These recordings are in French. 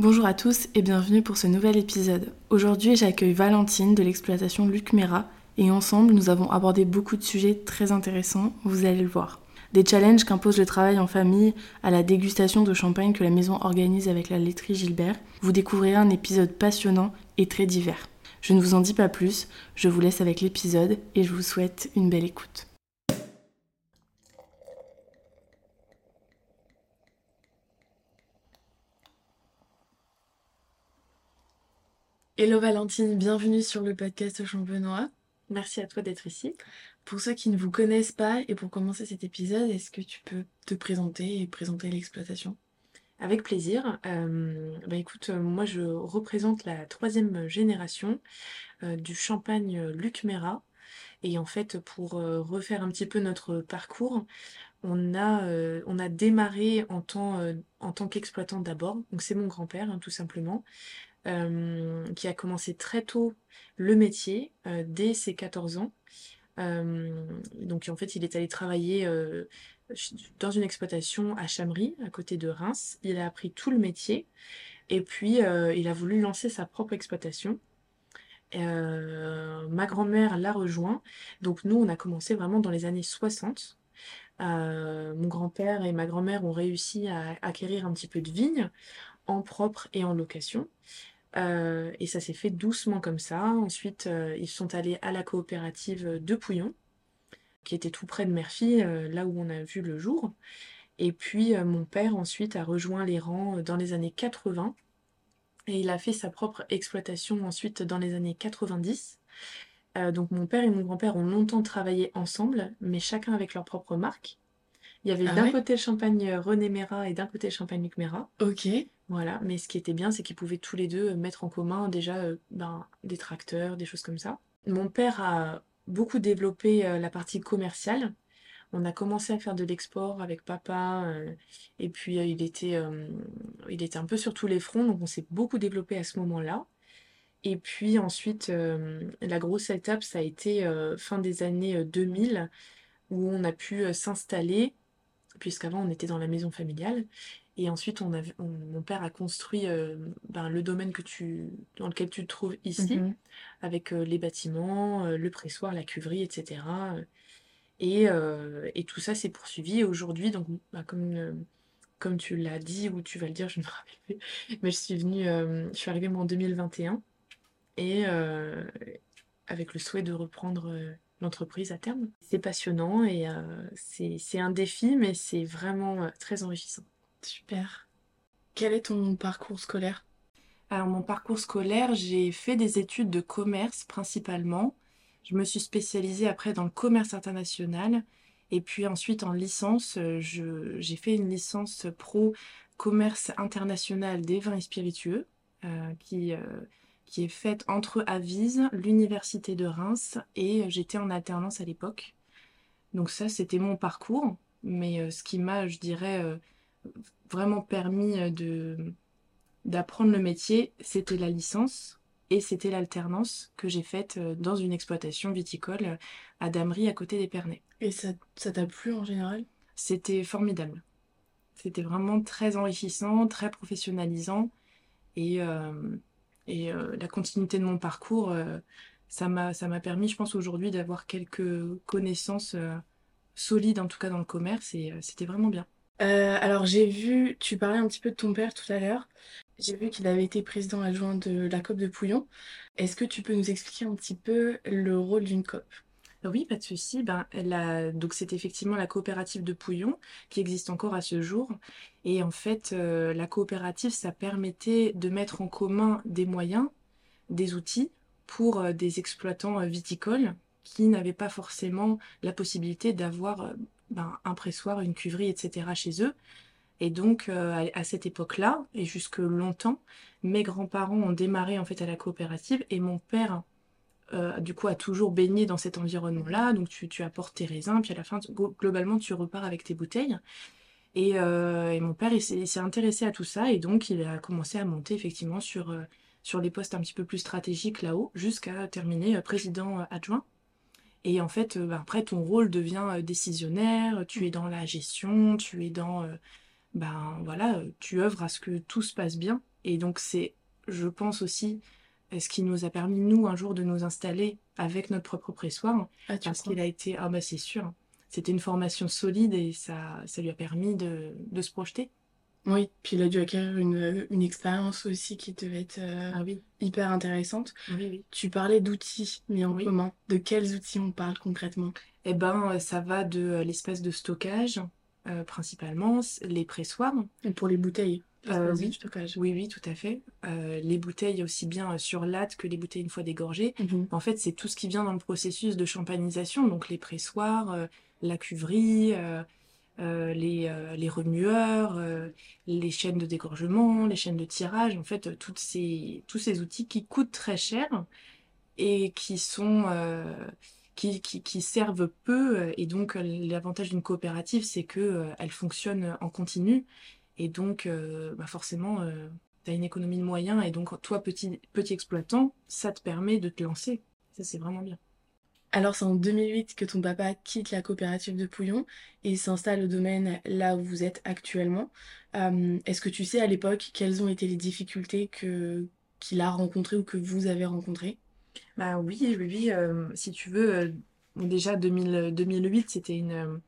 Bonjour à tous et bienvenue pour ce nouvel épisode. Aujourd'hui, j'accueille Valentine de l'exploitation Luc Mera et ensemble, nous avons abordé beaucoup de sujets très intéressants, vous allez le voir. Des challenges qu'impose le travail en famille à la dégustation de champagne que la maison organise avec la laiterie Gilbert. Vous découvrirez un épisode passionnant et très divers. Je ne vous en dis pas plus, je vous laisse avec l'épisode et je vous souhaite une belle écoute. Hello Valentine, bienvenue sur le podcast Champenois. Merci à toi d'être ici. Pour ceux qui ne vous connaissent pas et pour commencer cet épisode, est-ce que tu peux te présenter et présenter l'exploitation? Avec plaisir. Euh, bah écoute, euh, moi je représente la troisième génération euh, du champagne Luc Mera. Et en fait, pour refaire un petit peu notre parcours, on a, on a démarré en tant, en tant qu'exploitant d'abord. Donc c'est mon grand-père, hein, tout simplement. Euh, qui a commencé très tôt le métier, euh, dès ses 14 ans. Euh, donc en fait, il est allé travailler dans une exploitation à Chamery, à côté de Reims. Il a appris tout le métier et puis il a voulu lancer sa propre exploitation. ma grand-mère l'a rejoint. Donc nous, on a commencé vraiment dans les années 60. mon grand-père et ma grand-mère ont réussi à acquérir un petit peu de vignes en propre et en location. Euh, et ça s'est fait doucement comme ça. Ensuite, euh, ils sont allés à la coopérative de Pouillon, qui était tout près de Murphy, euh, là où on a vu le jour. Et puis, mon père ensuite a rejoint les rangs dans les années 80. Et il a fait sa propre exploitation ensuite dans les années 90. donc mon père et mon grand-père ont longtemps travaillé ensemble, mais chacun avec leur propre marque. Il y avait ah d'un côté le champagne René Mera et d'un côté le champagne Luc Mera. Ok. Voilà, mais ce qui était bien, c'est qu'ils pouvaient tous les deux euh, mettre en commun déjà euh, ben, des tracteurs, des choses comme ça. Mon père a beaucoup développé euh, la partie commerciale. On a commencé à faire de l'export avec papa, et puis il, était, il était un peu sur tous les fronts, donc on s'est beaucoup développé à ce moment-là. Et puis ensuite, la grosse étape, ça a été fin des années 2000, où on a pu s'installer, puisqu'avant on était dans la maison familiale, et ensuite, on mon père a construit euh, ben, le domaine que tu, dans lequel tu te trouves ici, mhm. avec euh, les bâtiments, euh, le pressoir, la cuverie, etc. Et, tout ça s'est poursuivi. Aujourd'hui, donc, bah, comme, comme tu l'as dit, ou tu vas le dire, je ne me rappelle plus, mais je suis venue, je suis arrivée moi en 2021, et avec le souhait de reprendre l'entreprise à terme. C'est passionnant et c'est un défi, mais c'est vraiment très enrichissant. Super. Quel est ton parcours scolaire? Alors mon parcours scolaire, j'ai fait des études de commerce principalement. Je me suis spécialisée après dans le commerce international. Et puis ensuite en licence, j'ai fait une licence pro commerce international des vins et spiritueux euh, qui, euh, qui est faite entre Avise, l'université de Reims et j'étais en alternance à l'époque. Donc ça, c'était mon parcours. Mais euh, ce qui m'a, je dirais, vraiment permis euh, de d'apprendre le métier, c'était la licence et c'était l'alternance que j'ai faite euh, dans une exploitation viticole euh, à Damery à côté d'Épernay. Et ça t'a plu en général? C'était formidable. C'était vraiment très enrichissant, très professionnalisant et, et la continuité de mon parcours, ça m'a permis, je pense, aujourd'hui d'avoir quelques connaissances solides, en tout cas dans le commerce, et c'était vraiment bien. Euh, alors j'ai vu, tu parlais un petit peu de ton père tout à l'heure. J'ai vu qu'il avait été président adjoint de la COP de Pouillon. Est-ce que tu peux nous expliquer un petit peu le rôle d'une COP? Oui, pas de souci. Ben, donc c'est effectivement la coopérative de Pouillon qui existe encore à ce jour. Et en fait, euh, la coopérative, ça permettait de mettre en commun des moyens, des outils pour euh, des exploitants viticoles qui n'avaient pas forcément la possibilité d'avoir ben, un pressoir, une cuverie, etc. chez eux. Et donc, euh, à, cette époque-là, et jusque longtemps, mes grands-parents ont démarré en fait à la coopérative et mon père, euh, du coup, a toujours baigné dans cet environnement-là. Donc, tu, tu, apportes tes raisins, puis à la fin, globalement, tu repars avec tes bouteilles. Et, euh, mon père, il s'est intéressé à tout ça et donc il a commencé à monter effectivement sur, sur les postes un petit peu plus stratégiques là-haut, jusqu'à terminer président adjoint. Et en fait, euh, bah, après, ton rôle devient euh, décisionnaire, tu es dans la gestion, tu es dans... Ben voilà, tu œuvres à ce que tout se passe bien Et donc c'est, je pense aussi, ce qui nous a permis, nous, un jour, de nous installer avec notre propre pressoir. Ah, tu parce qu'il a été, ah bah c'est sûr, c'était une formation solide et ça, ça lui a permis de, de se projeter. Oui, puis il a dû acquérir une, une expérience aussi qui devait être euh, Ah oui, hyper intéressante. oui, oui. Tu parlais d'outils mis en commun. De quels outils on parle concrètement? Eh ben, euh, ça va de euh, l'espace de stockage, euh, principalement, les pressoirs. Et pour les bouteilles, Euh, oui. stockage. Oui, oui, tout à fait. Euh, les bouteilles aussi bien euh, sur latte que les bouteilles une fois dégorgées. Mhm. En fait, c'est tout ce qui vient dans le processus de champagnisation, donc les pressoirs, euh, la cuverie, euh, les, euh, les remueurs, euh, les chaînes de dégorgement, les chaînes de tirage, en fait, toutes ces, tous ces outils qui coûtent très cher et qui sont, qui, qui, servent peu. Et donc, l'avantage d'une coopérative, c'est que, elle fonctionne en continu. Et donc, bah forcément, tu as une économie de moyens. Et donc, toi, petit, petit exploitant, ça te permet de te lancer. Ça, c'est vraiment bien. Alors, c'est en 2008 que ton papa quitte la coopérative de Pouillon et s'installe au domaine là où vous êtes actuellement. Euh, est-ce que tu sais à l'époque quelles ont été les difficultés qu'il a rencontrées ou que vous avez rencontrées? Bah oui, oui, oui, euh, si tu veux, euh, déjà 2000, 2008, c'était une...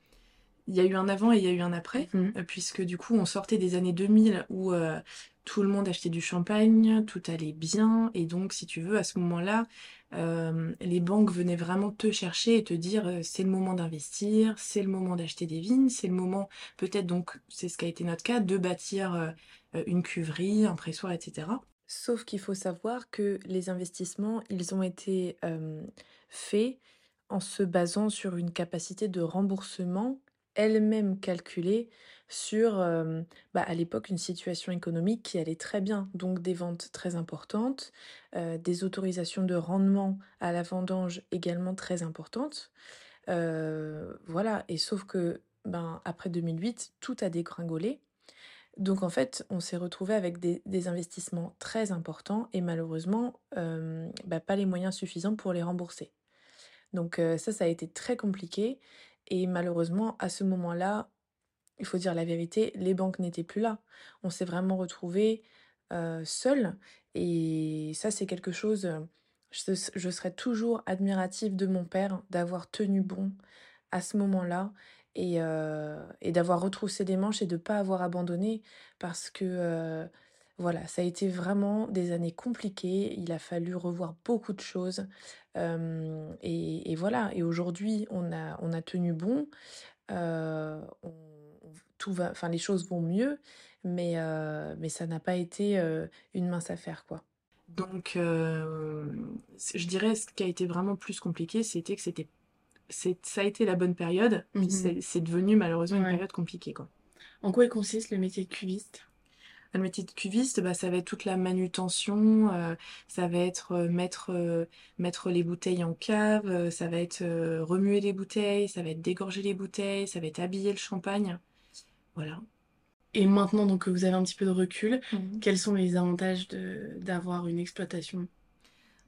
Il y a eu un avant et il y a eu un après, Mhm. euh, puisque du coup, on sortait des années 2000 où euh, tout le monde achetait du champagne, tout allait bien, et donc, si tu veux, à ce moment-là, euh, les banques venaient vraiment te chercher et te dire, euh, c'est le moment d'investir, c'est le moment d'acheter des vignes, c'est le moment, peut-être donc, c'est ce qui a été notre cas, de bâtir une cuverie, un pressoir, etc. Sauf qu'il faut savoir que les investissements, ils ont été faits en se basant sur une capacité de remboursement elle-même calculée sur, euh, bah, à l'époque, une situation économique qui allait très bien. Donc des ventes très importantes, euh, des autorisations de rendement à la vendange également très importantes. Euh, voilà, et sauf que ben, après 2008, tout a dégringolé. Donc en fait, on s'est retrouvé avec des, investissements très importants et malheureusement, bah, pas les moyens suffisants pour les rembourser. Donc ça, ça a été très compliqué et malheureusement, à ce moment-là, il faut dire la vérité, les banques n'étaient plus là. On s'est vraiment retrouvé euh, seul et ça, c'est quelque chose. euh, Je, serai toujours admirative de mon père d'avoir tenu bon à ce moment-là et, euh, d'avoir retroussé les manches et de ne pas avoir abandonné parce que euh, voilà, ça a été vraiment des années compliquées. Il a fallu revoir beaucoup de choses. Euh, et, et voilà, et aujourd'hui, on a, on a tenu bon. Euh, on- tout va, enfin, les choses vont mieux, mais, euh, mais ça n'a pas été euh, une mince affaire, quoi. Donc, je dirais ce qui a été vraiment plus compliqué, c'était que c'était, c'est, ça a été la bonne période, Mhm. c'est, devenu malheureusement une période compliquée, quoi. En quoi consiste le métier de cuviste? Le métier de cuviste, bah, ça va être toute la manutention, euh, ça va être euh, mettre, euh, mettre les bouteilles en cave, ça va être euh, remuer les bouteilles, ça va être dégorger les bouteilles, ça va être habiller le champagne. Voilà. Et maintenant donc que vous avez un petit peu de recul, quels sont les avantages d'avoir une exploitation?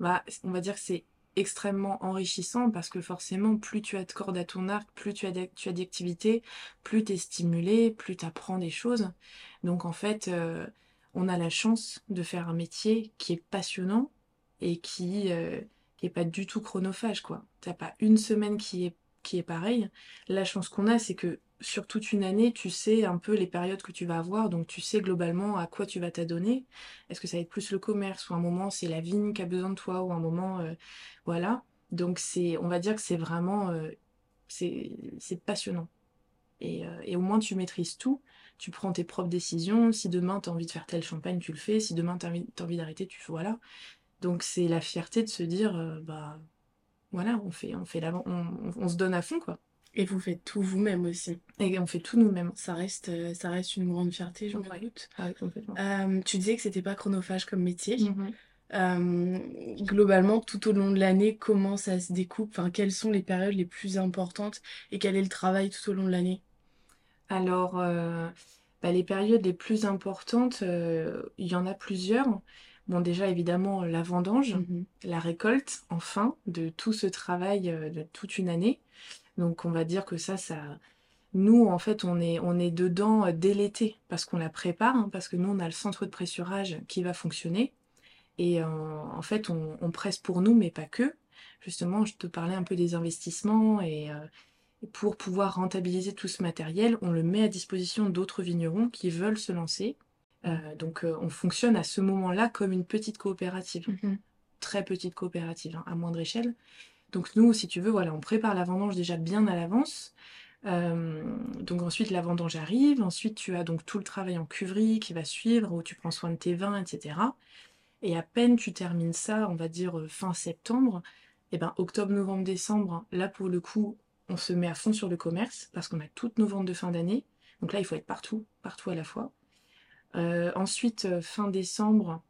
Bah, on va dire que c'est extrêmement enrichissant parce que forcément, plus tu as de cordes à ton arc, plus tu as d'activités, plus tu es stimulé, plus tu apprends des choses. Donc en fait, euh, on a la chance de faire un métier qui est passionnant et qui, euh, qui est pas du tout chronophage, quoi. T'as pas une semaine qui est, qui est pareille. La chance qu'on a, c'est que sur toute une année, tu sais un peu les périodes que tu vas avoir, donc tu sais globalement à quoi tu vas t'adonner. Est-ce que ça va être plus le commerce, ou un moment c'est la vigne qui a besoin de toi, ou un moment, euh, voilà. Donc c'est, on va dire que c'est vraiment, euh, c'est, passionnant. Et, euh, et au moins tu maîtrises tout, tu prends tes propres décisions. Si demain tu as envie de faire tel champagne, tu le fais. Si demain tu as envie, d'arrêter, tu fais voilà. Donc c'est la fierté de se dire, bah voilà, on fait, on fait on se donne à fond quoi. Et vous faites tout vous-même aussi. Et on fait tout nous-mêmes. Ça reste, euh, ça reste une grande fierté, je me Ouais. doute. Ah, complètement. Euh, tu disais que c'était pas chronophage comme métier. Mhm. Euh, globalement, tout au long de l'année, comment ça se découpe? Enfin, quelles sont les périodes les plus importantes et quel est le travail tout au long de l'année? Alors, euh, bah, les périodes les plus importantes, il y en a plusieurs. Bon, déjà, évidemment, la vendange, Mhm. la récolte, enfin, de tout ce travail de toute une année. Donc, on va dire que ça, ça, Nous, en fait, on est, on est dedans dès l'été parce qu'on la prépare, hein, parce que nous, on a le centre de pressurage qui va fonctionner. Et en fait, on, presse pour nous, mais pas que. Justement, je te parlais un peu des investissements et pour pouvoir rentabiliser tout ce matériel, on le met à disposition d'autres vignerons qui veulent se lancer. donc, on fonctionne à ce moment-là comme une petite coopérative. Mmh Très petite coopérative, hein, à moindre échelle. Donc nous, si tu veux, voilà, on prépare la vendange déjà bien à l'avance. Euh, donc ensuite la vendange arrive, ensuite tu as donc tout le travail en cuverie qui va suivre, où tu prends soin de tes vins, etc. Et à peine tu termines ça, on va dire euh, fin septembre, et eh ben octobre, novembre, décembre, là pour le coup, on se met à fond sur le commerce parce qu'on a toutes nos ventes de fin d'année. Donc là, il faut être partout, partout à la fois. Euh, ensuite, fin décembre,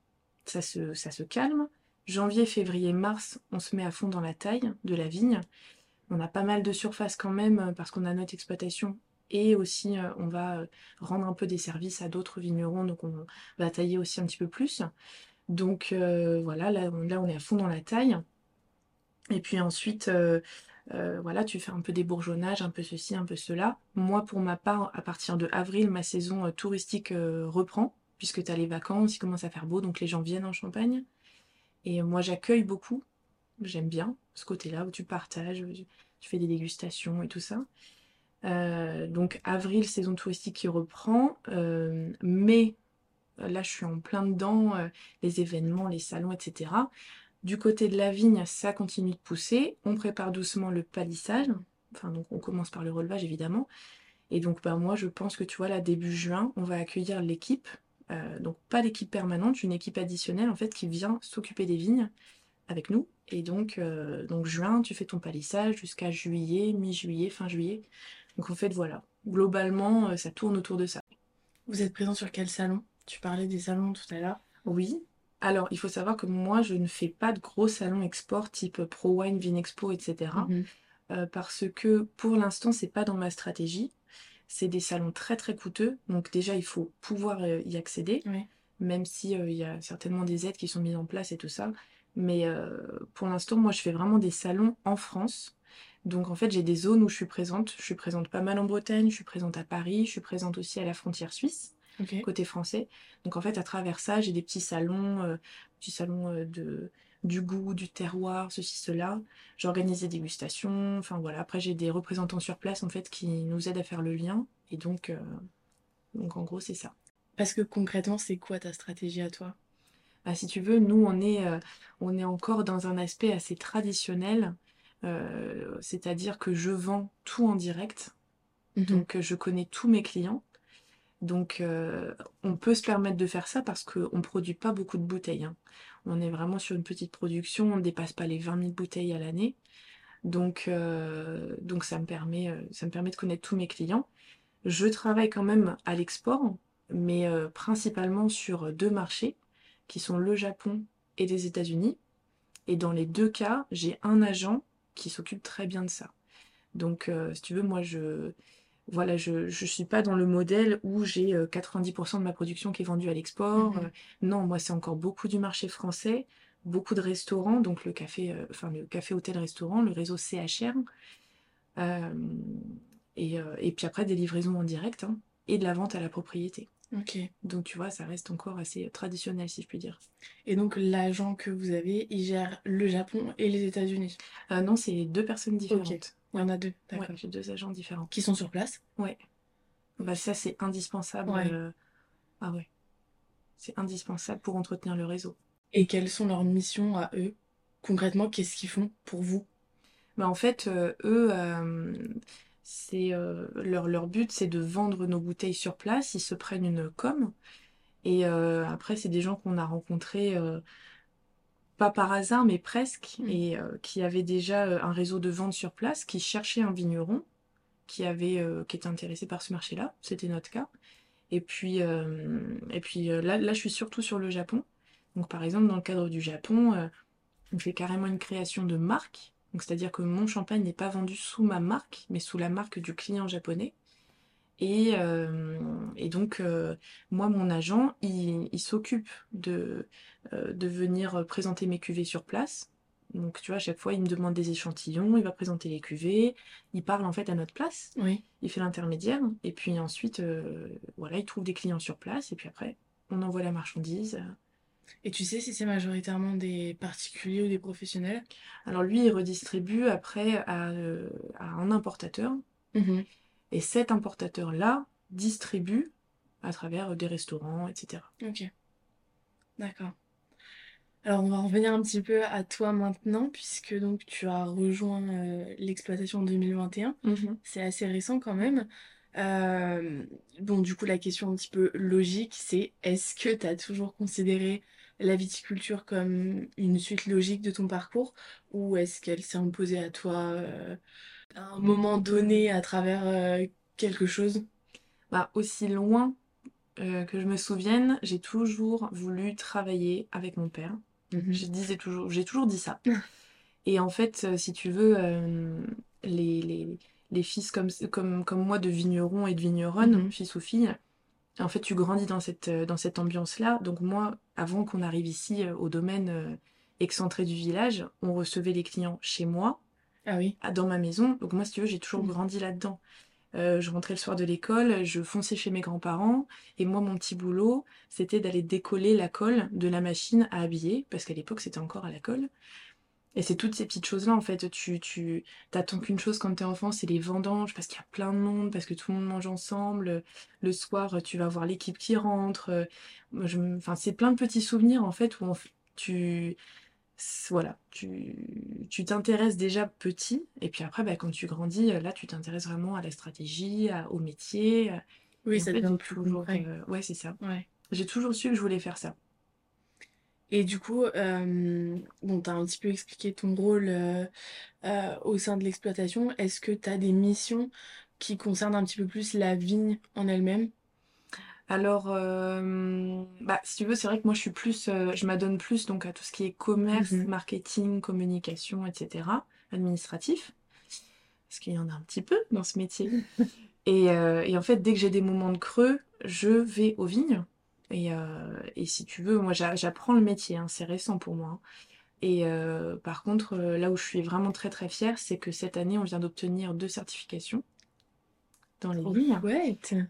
ça se, ça se calme. Janvier, février, mars, on se met à fond dans la taille de la vigne. On a pas mal de surface quand même euh, parce qu'on a notre exploitation et aussi euh, on va euh, rendre un peu des services à d'autres vignerons, donc on va tailler aussi un petit peu plus. Donc voilà, là, on est à fond dans la taille. Et puis ensuite, voilà, tu fais un peu des bourgeonnages, un peu ceci, un peu cela. Moi, pour ma part, à partir de avril, ma saison touristique reprend, puisque tu as les vacances, il commence à faire beau, donc les gens viennent en Champagne. Et moi, j'accueille beaucoup. J'aime bien ce côté-là où tu partages, tu fais des dégustations et tout ça. Euh, donc avril, saison touristique qui reprend. Euh, mai, là je suis en plein dedans, euh, les événements, les salons, etc. Du côté de la vigne, ça continue de pousser. On prépare doucement le palissage. Enfin, donc on commence par le relevage évidemment. Et donc bah, moi je pense que tu vois là début juin, on va accueillir l'équipe euh, donc pas l'équipe permanente, une équipe additionnelle en fait qui vient s'occuper des vignes avec nous. Et donc, euh, donc juin, tu fais ton palissage jusqu'à juillet, mi-juillet, fin juillet. Donc en fait voilà, globalement euh, ça tourne autour de ça. Vous êtes présent sur quel salon? Tu parlais des salons tout à l'heure. Oui. Alors il faut savoir que moi je ne fais pas de gros salons export type Pro Wine, Vinexpo, etc. Mhm. parce que pour l'instant c'est pas dans ma stratégie. C'est des salons très très coûteux, donc déjà il faut pouvoir euh, y accéder, même si euh, il y a certainement des aides qui sont mises en place et tout ça. Mais euh, pour l'instant, moi je fais vraiment des salons en France. Donc en fait j'ai des zones où je suis présente. Je suis présente pas mal en Bretagne, je suis présente à Paris, je suis présente aussi à la frontière suisse, côté français. Donc en fait à travers ça j'ai des petits salons, petits salons de du goût, du terroir, ceci, cela. J'organise des dégustations, enfin voilà. Après, j'ai des représentants sur place en fait qui nous aident à faire le lien. Et donc, euh, donc en gros, c'est ça. Parce que concrètement, c'est quoi ta stratégie à toi? Bah, Si tu veux, nous, on est, euh, on est encore dans un aspect assez traditionnel. Euh, c'est-à-dire que je vends tout en direct. Mhm. Donc, je connais tous mes clients. Donc, on peut se permettre de faire ça parce qu'on ne produit pas beaucoup de bouteilles. Hein. On est vraiment sur une petite production, on ne dépasse pas les 20 000 bouteilles à l'année. Donc, euh, donc ça, me permet, euh, ça me permet de connaître tous mes clients. Je travaille quand même à l'export, mais euh, principalement sur deux marchés, qui sont le Japon et les États-Unis. Et dans les deux cas, j'ai un agent qui s'occupe très bien de ça. Donc, si tu veux, moi, je, voilà, je ne suis pas dans le modèle où j'ai 90% euh, de ma production qui est vendue à l'export. Mmh euh, non, moi, c'est encore beaucoup du marché français, beaucoup de restaurants, donc le café, euh, enfin le café hôtel restaurant, le réseau CHR. et, puis après des livraisons en direct hein, et de la vente à la propriété. Ok. Donc tu vois, ça reste encore assez traditionnel si je puis dire. Et donc l'agent que vous avez, il gère le Japon et les États-Unis? Non, c'est deux personnes différentes. Il y en a deux, d'accord. j'ai deux agents différents. Qui sont sur place Ouais. Bah ça c'est indispensable. Euh, ah ouais. C'est indispensable pour entretenir le réseau. Et quelles sont leurs missions à eux? Concrètement, qu'est-ce qu'ils font pour vous? Bah en fait, euh, eux, euh, c'est leur, leur but, c'est de vendre nos bouteilles sur place. Ils se prennent une com. Et après, c'est des gens qu'on a rencontrés pas par hasard, mais presque, mm. et euh, qui avait déjà euh, un réseau de vente sur place, qui cherchait un vigneron qui avait euh, qui était intéressé par ce marché-là. C'était notre cas. Et puis, et puis là, là, je suis surtout sur le Japon. Donc, par exemple, dans le cadre du Japon, on fait carrément une création de marque. Donc, c'est-à-dire que mon champagne n'est pas vendu sous ma marque, mais sous la marque du client japonais. Et, euh, et donc, euh, moi, mon agent, il, s'occupe de, euh, de venir présenter mes cuvées sur place. Donc, tu vois, à chaque fois, il me demande des échantillons, il va présenter les cuvées, il parle en fait à notre place, Oui. il fait l'intermédiaire, et puis ensuite, voilà, il trouve des clients sur place, et puis après, on envoie la marchandise. Et tu sais si c'est majoritairement des particuliers ou des professionnels? Alors lui, il redistribue après à, à un importateur, Mhm. Et cet importateur-là distribue à travers des restaurants, etc. Ok, d'accord. Alors on va revenir un petit peu à toi maintenant, puisque donc tu as rejoint euh, l'exploitation en 2021. Mhm. C'est assez récent quand même. Euh, bon, du coup, la question un petit peu logique, c'est est-ce que tu as toujours considéré la viticulture comme une suite logique de ton parcours, ou est-ce qu'elle s'est imposée à toi euh, un moment donné à travers euh, quelque chose? Bah, aussi loin euh, que je me souvienne, j'ai toujours voulu travailler avec mon père. Mhm. Je disais toujours, j'ai toujours dit ça. Et en fait, euh, si tu veux, euh, les, les, les fils comme, comme, comme moi de vignerons et de vigneronnes, Mhm. fils ou filles, en fait, tu grandis dans cette, dans cette ambiance-là. Donc moi, avant qu'on arrive ici au domaine excentré du village, on recevait les clients chez moi, Ah oui. à- dans ma maison. Donc moi, si tu veux, j'ai toujours Mhm. grandi là-dedans. Euh, je rentrais le soir de l'école, je fonçais chez mes grands-parents, et moi, mon petit boulot, c'était d'aller décoller la colle de la machine à habiller, parce qu'à l'époque, c'était encore à la colle. Et c'est toutes ces petites choses-là, en fait. Tu, tu t'attends qu'une chose quand t'es enfant, c'est les vendanges, parce qu'il y a plein de monde, parce que tout le monde mange ensemble. Le soir, tu vas voir l'équipe qui rentre. Euh, moi, je me- Enfin, c'est plein de petits souvenirs, en fait, où on f- tu... Voilà, tu tu t'intéresses déjà petit, et puis après, bah, quand tu grandis, là, tu t'intéresses vraiment à la stratégie, à- au métier. Oui, Et en ça fait, devient plus toujours... euh, Ouais, c'est ça. Ouais. J'ai toujours su que je voulais faire ça. Et du coup, euh, bon, tu as un petit peu expliqué ton rôle euh, euh, au sein de l'exploitation. Est-ce que tu as des missions qui concernent un petit peu plus la vigne en elle-même? Alors, euh, bah, si tu veux, c'est vrai que moi je suis plus, euh, je m'adonne plus donc à tout ce qui est commerce, Mhm. marketing, communication, etc., administratif, parce qu'il y en a un petit peu dans ce métier. Et, euh, et en fait, dès que j'ai des moments de creux, je vais aux vignes. Et, euh, et si tu veux, moi j'a- j'apprends le métier, hein, c'est récent pour moi. hein. Et euh, par contre, euh, là où je suis vraiment très très fière, c'est que cette année, on vient d'obtenir deux certifications dans les.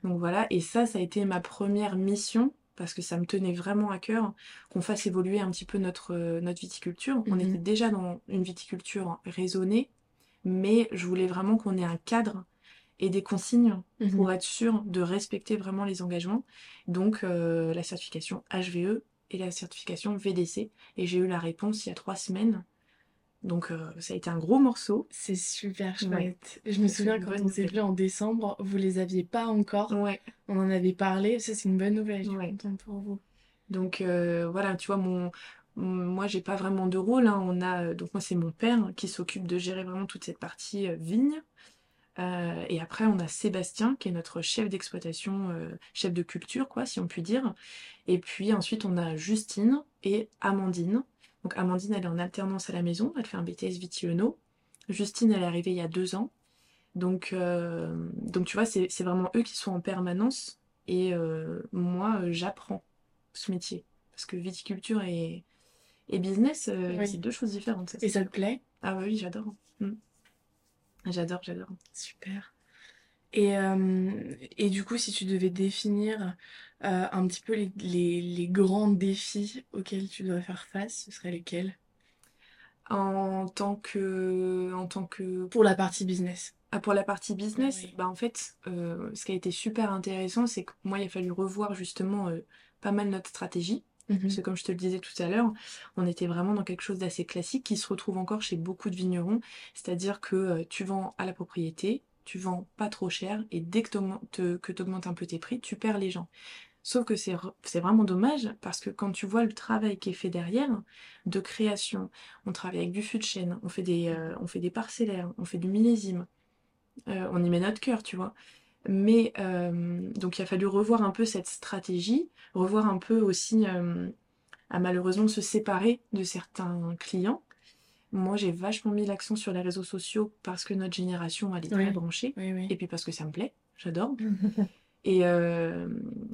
Donc voilà, et ça, ça a été ma première mission, parce que ça me tenait vraiment à cœur qu'on fasse évoluer un petit peu notre, euh, notre viticulture. On Mhm. était déjà dans une viticulture raisonnée, mais je voulais vraiment qu'on ait un cadre et des consignes pour Mhm. être sûr de respecter vraiment les engagements. Donc euh, la certification HVE et la certification VDC. Et j'ai eu la réponse il y a trois semaines. Donc euh, ça a été un gros morceau. C'est super Ouais, chouette. Je me souviens quand on s'est vu en décembre, vous les aviez pas encore. Ouais, On en avait parlé. Ça, c'est une bonne nouvelle. Je suis ouais. pour vous. Donc euh, voilà, tu vois, mon, moi j'ai pas vraiment de rôle. hein. On a, euh, donc moi c'est mon père qui s'occupe de gérer vraiment toute cette partie euh, vigne. Euh, et après on a Sébastien qui est notre chef d'exploitation, euh, chef de culture quoi, si on peut dire. Et puis ensuite on a Justine et Amandine. Donc Amandine elle est en alternance à la maison, elle fait un BTS Vitiono. Justine elle est arrivée il y a deux ans. Donc, euh, donc tu vois, c'est vraiment eux qui sont en permanence. Et euh, moi, euh, j'apprends ce métier. Parce que viticulture et, et business, euh, Oui. c'est deux choses différentes, ça Et ça te plaît? Ah oui, j'adore. Mm. J'adore, j'adore. Super. Et, et du coup, si tu devais définir euh, un petit peu les, les, les grands défis auxquels tu dois faire face, ce seraient lesquels? En tant que, en tant que, Pour la partie business. ah, pour la partie business, Oui. bah en fait, euh, ce qui a été super intéressant, c'est que moi, il a fallu revoir justement euh, pas mal notre stratégie. Parce Mhm. que comme je te le disais tout à l'heure, on était vraiment dans quelque chose d'assez classique qui se retrouve encore chez beaucoup de vignerons. C'est-à-dire que euh, tu vends à la propriété, tu vends pas trop cher, et dès que tu augmentes un peu tes prix, tu perds les gens. Sauf que c'est vraiment dommage parce que quand tu vois le travail qui est fait derrière, de création, on travaille avec du fût de chêne, on fait des, euh, on fait des parcellaires, on fait du millésime, euh, on y met notre cœur, tu vois. Mais euh, donc il a fallu revoir un peu cette stratégie, revoir un peu aussi à malheureusement se séparer de certains clients. Moi j'ai vachement mis l'accent sur les réseaux sociaux parce que notre génération elle est très Oui, branchée oui, et puis parce que ça me plaît, j'adore. Et euh,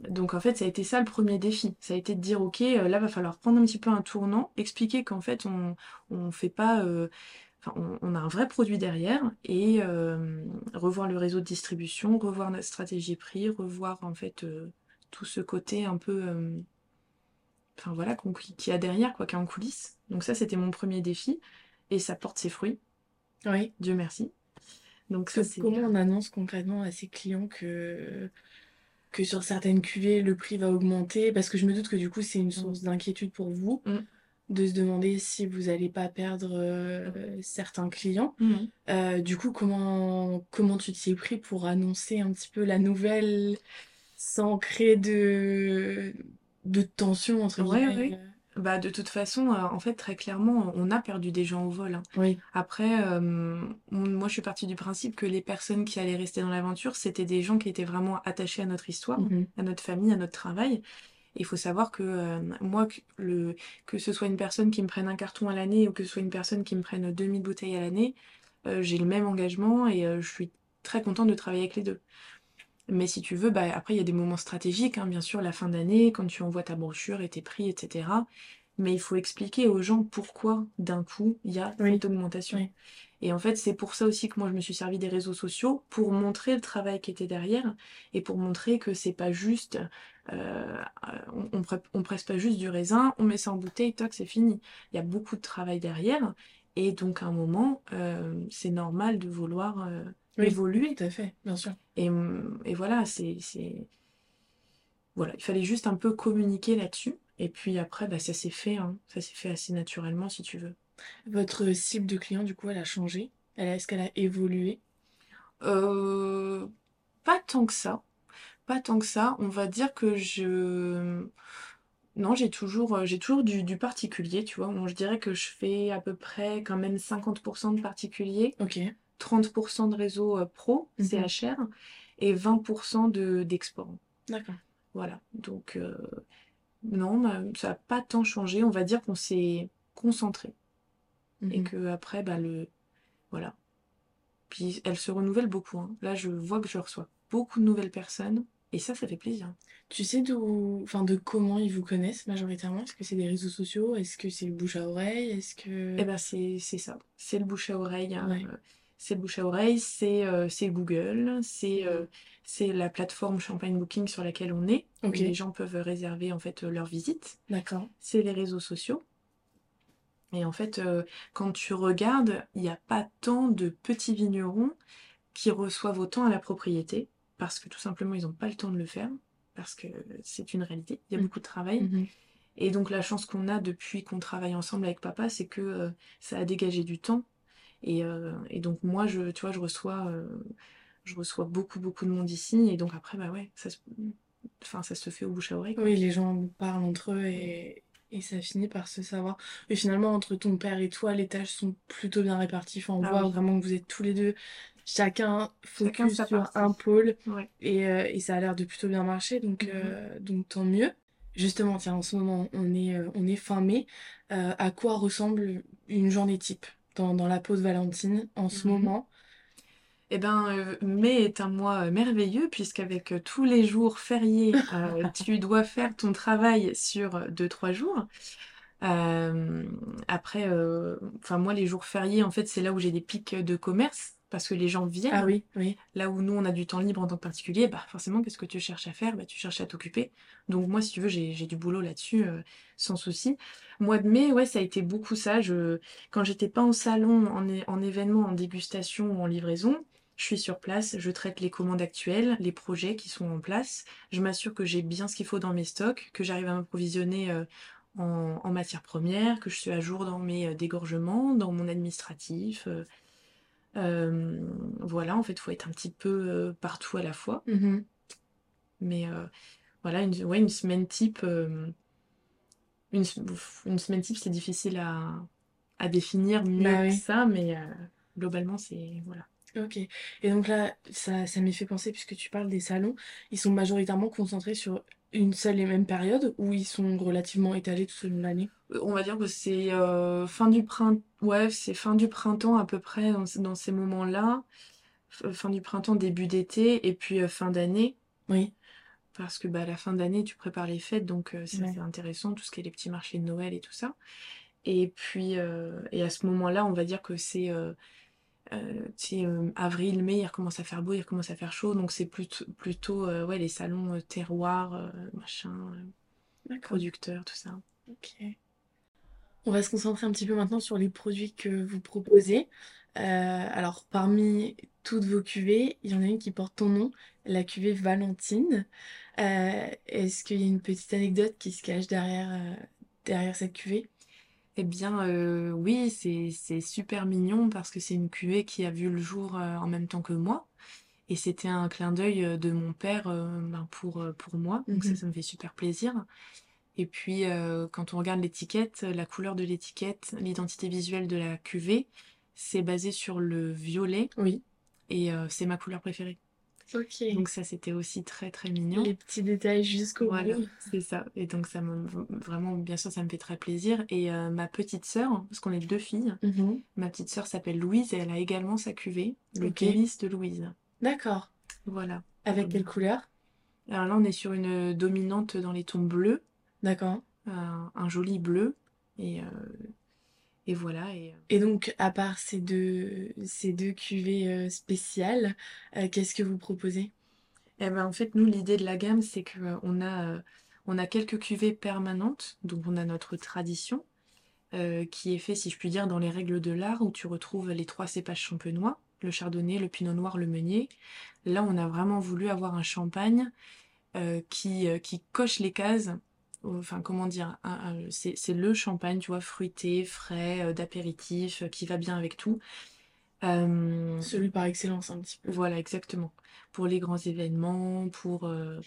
donc en fait, ça a été ça le premier défi. Ça a été de dire, ok, euh, là va falloir prendre un petit peu un tournant, expliquer qu'en fait on on fait pas, euh, enfin on, on a un vrai produit derrière et euh, revoir le réseau de distribution, revoir notre stratégie prix, revoir en fait euh, tout ce côté un peu, euh, enfin voilà, qu'on- qui a derrière quoi, qui est en coulisses. Donc ça, c'était mon premier défi et ça porte ses fruits, Oui. Dieu merci. Donc ça comment on annonce concrètement à ses clients que, que sur certaines cuvées, le prix va augmenter? Parce que je me doute que du coup, c'est une source d'inquiétude pour vous Mm. de se demander si vous n'allez pas perdre euh, certains clients. Mhm. Euh, du coup, comment, comment tu t'y es pris pour annoncer un petit peu la nouvelle sans créer de, de tension, entre Ouais, guillemets? ouais. Bah de toute façon, euh, en fait très clairement, on a perdu des gens au vol. hein. Oui, Après, euh, on- moi je suis partie du principe que les personnes qui allaient rester dans l'aventure, c'était des gens qui étaient vraiment attachés à notre histoire, Mhm. à notre famille, à notre travail. Il faut savoir que euh, moi, que, le, que ce soit une personne qui me prenne un carton à l'année ou que ce soit une personne qui me prenne 2000 bouteilles à l'année, euh, j'ai le même engagement et euh, je suis très contente de travailler avec les deux. Mais si tu veux, bah, après, il y a des moments stratégiques, hein, bien sûr, la fin d'année, quand tu envoies ta brochure et tes prix, etc. Mais il faut expliquer aux gens pourquoi, d'un coup, il y a Oui. cette augmentation. Oui. Et en fait, c'est pour ça aussi que moi, je me suis servi des réseaux sociaux, pour montrer le travail qui était derrière, et pour montrer que c'est pas juste, euh, on, on, pré- on presse pas juste du raisin, on met ça en bouteille, toc, c'est fini. Il y a beaucoup de travail derrière, et donc à un moment, euh, c'est normal de vouloir euh, Oui, évoluer. tout à fait, bien sûr. Et, et voilà, c'est, c'est... Voilà, il fallait juste un peu communiquer là-dessus. Et puis après, bah, ça s'est fait, hein. Ça s'est fait assez naturellement, si tu veux. Votre cible de client, du coup, elle a changé? Elle a- Est-ce qu'elle a évolué? Euh, pas tant que ça. Pas tant que ça. On va dire que je... Non, j'ai toujours, euh, j'ai toujours du, du particulier, tu vois. Bon, je dirais que je fais à peu près quand même 50% de particulier, Ok. 30% de réseau euh, pro, Mhm. CHR, et 20% de, d'export. D'accord. Voilà. Donc, euh, non, bah, ça n'a pas tant changé. On va dire qu'on s'est concentré. Et Mhm. que après, bah, le... Voilà. Puis elle se renouvelle beaucoup. hein. Là, je vois que je reçois beaucoup de nouvelles personnes. Et ça, ça fait plaisir. Tu sais d'où, enfin, de comment ils vous connaissent majoritairement? Est-ce que c'est des réseaux sociaux? Est-ce que c'est le bouche à oreille? Est-ce que... Eh ben, c'est c'est ça. C'est le bouche à oreille. hein. Ouais. Euh, C'est le bouche à oreille, c'est euh, Google, c'est euh, c'est la plateforme Champagne Booking sur laquelle on est, où les gens peuvent réserver en fait euh, leur visite. D'accord. C'est les réseaux sociaux. Et en fait, euh, quand tu regardes, il n'y a pas tant de petits vignerons qui reçoivent autant à la propriété, parce que tout simplement, ils n'ont pas le temps de le faire, parce que c'est une réalité, il y a Mm. beaucoup de travail. Mhm. Et donc la chance qu'on a depuis qu'on travaille ensemble avec papa, c'est que euh, ça a dégagé du temps. Et, euh, et donc moi, je, tu vois, je reçois, euh, je reçois beaucoup, beaucoup de monde ici. Et donc après, bah ouais, ça se, enfin, ça se fait au bouche à oreille. quoi. Oui, les gens parlent entre eux et, et ça finit par se savoir. Et finalement, entre ton père et toi, les tâches sont plutôt bien réparties. Enfin, on Ah voit oui. vraiment que vous êtes tous les deux, chacun focus sur un pôle. Ouais. Et, euh, et ça a l'air de plutôt bien marcher, donc, Mhm. euh, donc tant mieux. Justement, tiens, en ce moment, on est, on est fin mai. Euh, à quoi ressemble une journée type? Dans, dans la pause Valentine en ce Mhm. moment? Eh ben, euh, mai est un mois euh, merveilleux puisqu'avec euh, tous les jours fériés, euh, tu dois faire ton travail sur euh, deux, trois jours. Après, enfin moi les jours fériés, en fait, c'est là où j'ai des pics de commerce parce que les gens Ah viennent. oui, oui. Là où nous on a du temps libre en tant que particulier, bah forcément, qu'est-ce que tu cherches à faire? Bah tu cherches à t'occuper. Donc moi, si tu veux, j'ai du boulot là-dessus, euh, sans souci. Mois de mai, ouais, ça a été beaucoup ça. Je, quand j'étais pas en salon, en, événement, en dégustation ou en livraison, je suis sur place, je traite les commandes actuelles, les projets qui sont en place. Je m'assure que j'ai bien ce qu'il faut dans mes stocks, que j'arrive à m'approvisionner euh, en, en matières premières, que je suis à jour dans mes euh, dégorgements, dans mon administratif. euh, euh, voilà, en fait, il faut être un petit peu partout à la fois. Mhm. Mais euh, voilà, une, ouais, une semaine type, euh, une, semaine type, c'est difficile à, à définir mieux Bah que oui. ça, mais globalement, c'est voilà. Ok. Et donc là, ça, ça m'y fait penser, puisque tu parles des salons, ils sont majoritairement concentrés sur une seule et même période ou ils sont relativement étalés tout au long de l'année? Euh, On va dire que c'est euh, fin du printemps, ouais, c'est fin du printemps à peu près dans, dans ces moments-là, F- fin du printemps, début d'été, et puis euh, fin d'année. Oui. parce que bah, à la fin d'année, tu prépares les fêtes, donc euh, c'est Ouais. intéressant, tout ce qui est les petits marchés de Noël et tout ça. Et puis, euh, et à ce moment-là, on va dire que c'est euh, euh, avril, mai, il recommence à faire beau, il recommence à faire chaud, donc c'est plutôt, plutôt euh, ouais, les salons terroirs, machin, producteurs, tout ça. Ok. On va se concentrer un petit peu maintenant sur les produits que vous proposez. Euh, alors, parmi toutes vos cuvées, il y en a une qui porte ton nom, la cuvée Valentine. Euh, est-ce qu'il y a une petite anecdote qui se cache derrière, euh, derrière cette cuvée? Eh bien, euh, oui, c'est c'est super mignon parce que c'est une cuvée qui a vu le jour euh, en même temps que moi. Et c'était un clin d'œil euh, de mon père euh, ben, pour, euh, pour moi. Donc ça, Mhm. ça me fait super plaisir. Et puis, euh, quand on regarde l'étiquette, la couleur de l'étiquette, l'identité visuelle de la cuvée, c'est basé sur le violet Oui. et euh, c'est ma couleur préférée. Ok. Donc ça, c'était aussi très très mignon. Les petits détails jusqu'au Voilà, bout. c'est ça. Et donc ça me vraiment, bien sûr, ça me fait très plaisir. Et euh, ma petite sœur, parce qu'on est deux filles, Mhm. ma petite sœur s'appelle Louise et elle a également sa cuvée, le Ok. Kéris de Louise. D'accord. Voilà. Avec quelle couleur? Alors là, on est sur une dominante dans les tons bleus, D'accord. un, un joli bleu. Et, euh, et voilà. Et, euh, Et donc, à part ces deux, ces deux cuvées euh, spéciales, euh, qu'est-ce que vous proposez? eh ben, en fait, nous, l'idée de la gamme, c'est qu'on a, on a quelques cuvées permanentes. Donc, on a notre tradition, euh, qui est fait, si je puis dire, dans les règles de l'art, où tu retrouves les trois cépages champenois, le chardonnay, le pinot noir, le meunier. Là, on a vraiment voulu avoir un champagne euh, qui, euh, qui coche les cases. Enfin, comment dire, c'est le champagne, tu vois, fruité, frais, euh, d'apéritif, euh, qui va bien avec tout. Euh, Celui par excellence, un petit peu. voilà, exactement. Pour les grands événements, pour, euh,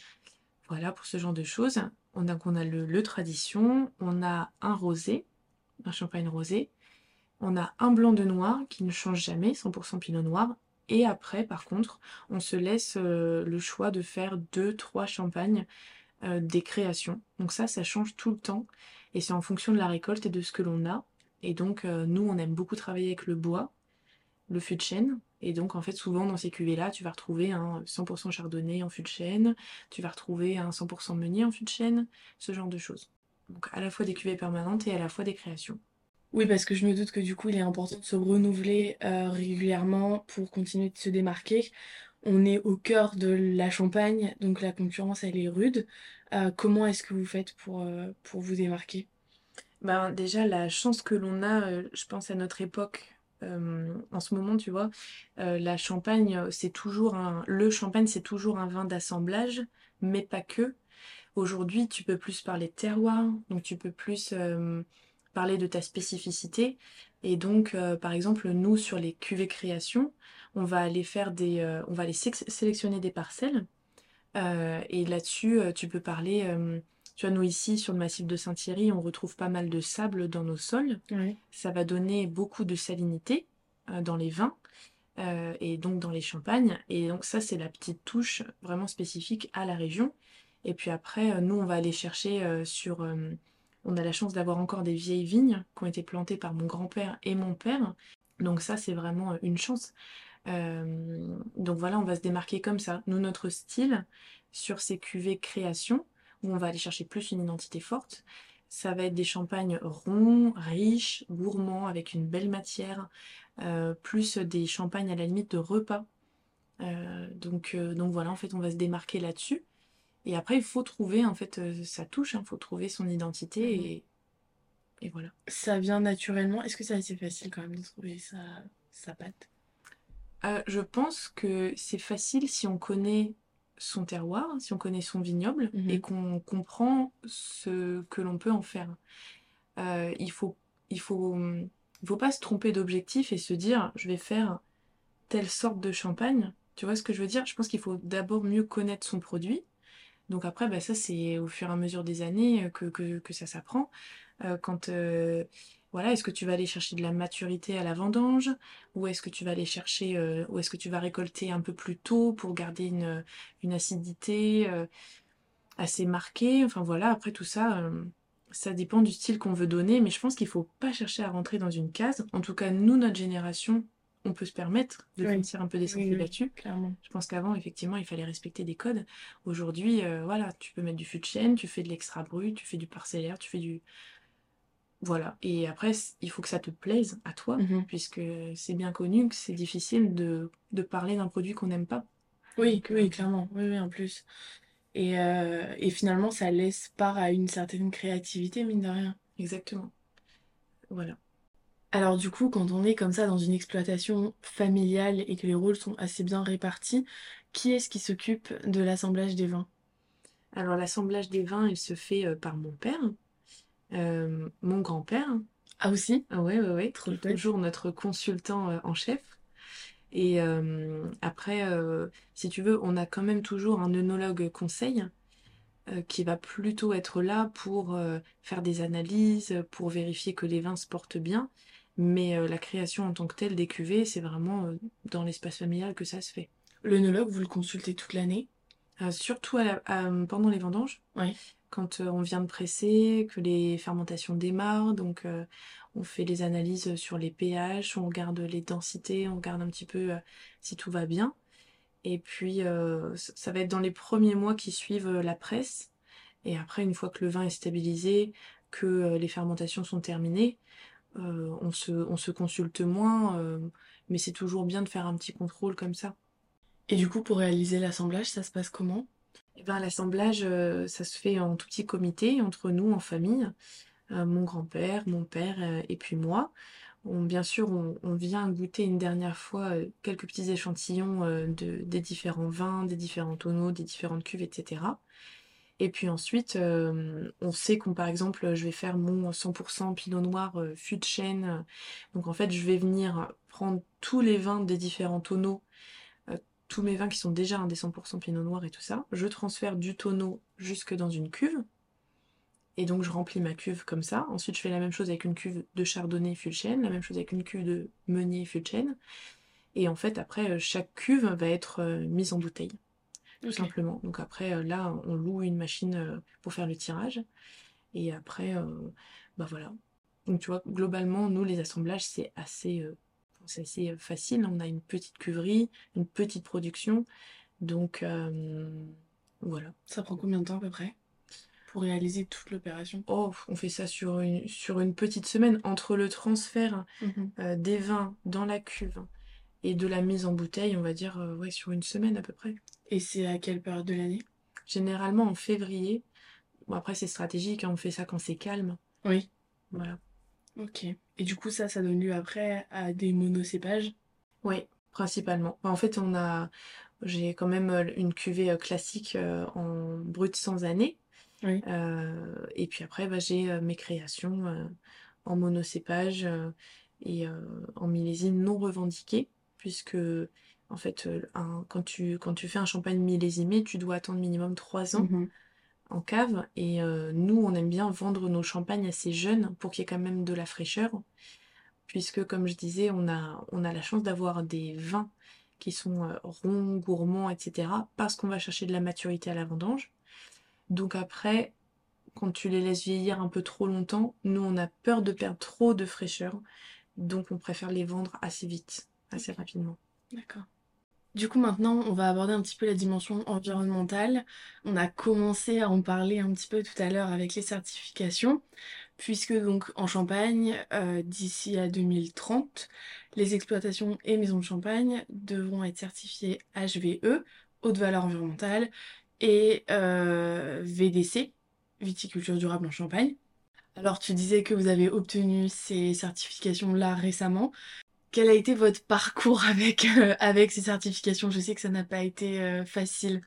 voilà, pour ce genre de choses. On a, on a le, le tradition, on a un rosé, un champagne rosé, on a un blanc de noir qui ne change jamais, 100% pinot noir. Et après, par contre, on se laisse euh, le choix de faire deux, trois champagnes euh, des créations. Donc ça, ça change tout le temps. Et c'est en fonction de la récolte et de ce que l'on a. Et donc, euh, nous, on aime beaucoup travailler avec le bois, le fût de chêne. Et donc, en fait, souvent dans ces cuvées-là, tu vas retrouver un 100% chardonnay en fût de chêne, tu vas retrouver un 100% meunier en fût de chêne, ce genre de choses. Donc, à la fois des cuvées permanentes et à la fois des créations. Oui, parce que je me doute que du coup, il est important de se renouveler euh, régulièrement pour continuer de se démarquer. On est au cœur de la Champagne, donc la concurrence, elle est rude. Euh, comment est-ce que vous faites pour, euh, vous démarquer? Ben, déjà, la chance que l'on a, euh, je pense à notre époque, en ce moment, tu vois, la Champagne, c'est toujours un... Le champagne, c'est toujours un vin d'assemblage, mais pas que. Aujourd'hui, tu peux plus parler de terroir, donc tu peux plus parler de ta spécificité. Et donc, euh, par exemple, nous, sur les cuvées création, on va aller faire des... euh, on va aller sé- sélectionner des parcelles. Euh, et là-dessus, tu peux parler... tu vois, nous ici, sur le massif de Saint-Thierry, on retrouve pas mal de sable dans nos sols. Ça va donner beaucoup de salinité dans les vins et donc dans les champagnes. Et donc ça, c'est la petite touche vraiment spécifique à la région. Et puis après, nous, on va aller chercher sur... on a la chance d'avoir encore des vieilles vignes qui ont été plantées par mon grand-père et mon père. Donc ça, c'est vraiment euh, une chance. Euh, donc voilà, on va se démarquer comme ça. Nous, notre style sur ces cuvées création, où on va aller chercher plus une identité forte, ça va être des champagnes ronds, riches, gourmands, avec une belle matière, euh, plus des champagnes à la limite de repas. Donc, donc voilà, en fait, on va se démarquer là-dessus. Et après, il faut trouver, en fait, euh, sa touche, il faut trouver son identité Mhm. et, et voilà. Ça vient naturellement. Est-ce que ça a été facile quand même de trouver sa, sa patte? Euh, je pense que c'est facile si on connaît son terroir, si on connaît son vignoble Mhm. et qu'on comprend ce que l'on peut en faire. Euh, il faut, il faut, il faut pas se tromper d'objectif et se dire je vais faire telle sorte de champagne. Tu vois ce que je veux dire? Je pense qu'il faut d'abord mieux connaître son produit. Donc après, bah, ça c'est au fur et à mesure des années que, ça s'apprend. Quand voilà, est-ce que tu vas aller chercher de la maturité à la vendange? Ou est-ce que tu vas aller chercher, ou est-ce que tu vas récolter un peu plus tôt pour garder une, acidité assez marquée? Enfin voilà, après tout ça, ça dépend du style qu'on veut donner, mais je pense qu'il faut pas chercher à rentrer dans une case. En tout cas, nous, notre génération, on peut se permettre de Oui. un peu des Oui, oui. là-dessus. Clairement. Je pense qu'avant, effectivement, il fallait respecter des codes. Aujourd'hui, euh, voilà, tu peux mettre du fût de chêne, tu fais de l'extra brut, tu fais du parcellaire, tu fais du... Voilà. Et après, il faut que ça te plaise à toi, Mhm. puisque c'est bien connu que c'est difficile de, de parler d'un produit qu'on n'aime pas. Oui, Donc, oui, euh, clairement. Oui, oui, en plus. Et, euh, et finalement, ça laisse part à une certaine créativité, mine de rien. exactement. Voilà. Alors du coup, quand on est comme ça dans une exploitation familiale et que les rôles sont assez bien répartis, qui est-ce qui s'occupe de l'assemblage des vins? Alors, l'assemblage des vins, il se fait euh, par mon père, euh, mon grand-père. Ah aussi? Ah ouais, ouais. Trop. Toujours notre consultant euh, en chef. Et après, si tu veux, on a quand même toujours un œnologue conseil qui va plutôt être là pour faire des analyses, pour vérifier que les vins se portent bien. Mais euh, la création en tant que telle des cuvées, c'est vraiment euh, dans l'espace familial que ça se fait. L'œnologue, vous le consultez toute l'année? Euh, surtout à la- à- pendant les vendanges, Oui. quand on vient de presser, que les fermentations démarrent, donc on fait les analyses sur les pH, on regarde les densités, on regarde un petit peu si tout va bien. Et puis ça va être dans les premiers mois qui suivent la presse. Et après, une fois que le vin est stabilisé, que les fermentations sont terminées, euh, on se, on se consulte moins, euh, mais c'est toujours bien de faire un petit contrôle comme ça. Et du coup, pour réaliser l'assemblage, ça se passe comment? Eh ben, l'assemblage, euh, ça se fait en tout petit comité, entre nous, en famille. Mon grand-père, mon père et puis moi. On, bien sûr, on, vient goûter une dernière fois quelques petits échantillons de, des différents vins, des différents tonneaux, des différentes cuves, etc. Et puis ensuite, euh, on sait qu'on, par exemple, je vais faire mon 100% pinot noir euh, fût de chêne. Donc en fait, je vais venir prendre tous les vins des différents tonneaux euh, tous mes vins qui sont déjà un des 100% pinot noir et tout ça, je transfère du tonneau jusque dans une cuve. Et donc je remplis ma cuve comme ça. Ensuite je fais la même chose avec une cuve de chardonnay fût de chêne, la même chose avec une cuve de meunier fût de chêne. Et en fait après euh, chaque cuve va être mise en bouteille, tout simplement. Donc après euh, là on loue une machine euh, pour faire le tirage. Et après, euh, bah voilà. Donc tu vois, globalement, nous les assemblages c'est assez, facile. On a une petite cuverie, une petite production. Donc voilà. Ça prend combien de temps à peu près? Pour réaliser toute l'opération? Oh, on fait ça sur une, sur une petite semaine entre le transfert euh, des vins dans la cuve et de la mise en bouteille, on va dire euh, ouais, sur une semaine à peu près. Et c'est à quelle période de l'année? Généralement en février. Bon, après, c'est stratégique, hein, on fait ça quand c'est calme. Oui. Voilà. Ok. Et du coup, ça, ça donne lieu après à des monocépages? Oui, principalement. Enfin, en fait, on a, j'ai quand même euh, une cuvée euh, classique en brut sans année. Oui. Euh, et puis après, bah, j'ai mes créations euh, en monocépage euh, et en millésime non revendiqué, puisque en fait, euh, un- quand tu, quand tu fais un champagne millésimé, tu dois attendre minimum 3 ans Mhm. en cave. Et euh, nous, on aime bien vendre nos champagnes assez jeunes pour qu'il y ait quand même de la fraîcheur. Puisque, comme je disais, on a, on a la chance d'avoir des vins qui sont euh, ronds, gourmands, etc. Parce qu'on va chercher de la maturité à la vendange. Donc après, quand tu les laisses vieillir un peu trop longtemps, nous, on a peur de perdre trop de fraîcheur. Donc on préfère les vendre assez vite, assez rapidement. D'accord. Du coup, maintenant, on va aborder un petit peu la dimension environnementale. On a commencé à en parler un petit peu tout à l'heure avec les certifications, puisque donc en Champagne, euh, d'ici à 2030, les exploitations et maisons de champagne devront être certifiées HVE, haute valeur environnementale, et euh, VDC, viticulture durable en Champagne. Alors, tu disais que vous avez obtenu ces certifications-là récemment. Quel a été votre parcours avec, euh, avec ces certifications? Je sais que ça n'a pas été euh, facile.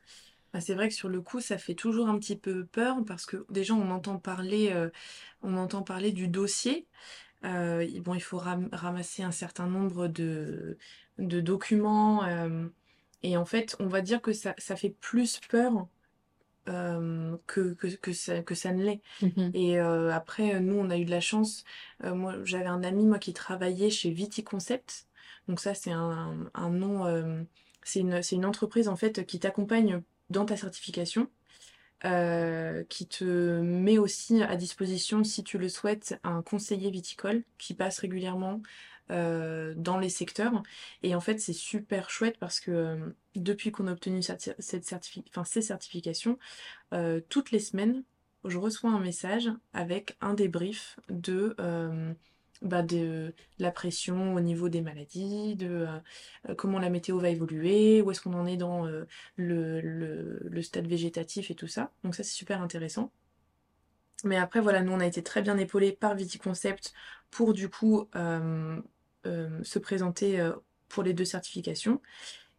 Ah, c'est vrai que sur le coup, ça fait toujours un petit peu peur parce que déjà on entend parler, euh, on entend parler du dossier. Bon, il faut ram- ramasser un certain nombre de, de documents et en fait, on va dire que ça, ça fait plus peur euh, que, que, que ça, que ça ne l'est. Et euh, après, nous, on a eu de la chance. Euh, moi, j'avais un ami, moi, qui travaillait chez Viticoncept. Donc ça, c'est un, un nom, euh, c'est une, c'est une entreprise, en fait, qui t'accompagne dans ta certification. euh, qui te met aussi à disposition, si tu le souhaites, un conseiller viticole qui passe régulièrement euh, dans les secteurs. Et en fait, c'est super chouette parce que euh, depuis qu'on a obtenu ces certifications, toutes les semaines, je reçois un message avec un débrief de bah, de la pression au niveau des maladies, de euh, comment la météo va évoluer, où est-ce qu'on en est dans euh, le, le, stade végétatif et tout ça. Donc ça c'est super intéressant. Mais après voilà, nous on a été très bien épaulés par Viticoncept pour du coup euh, se présenter pour les deux certifications.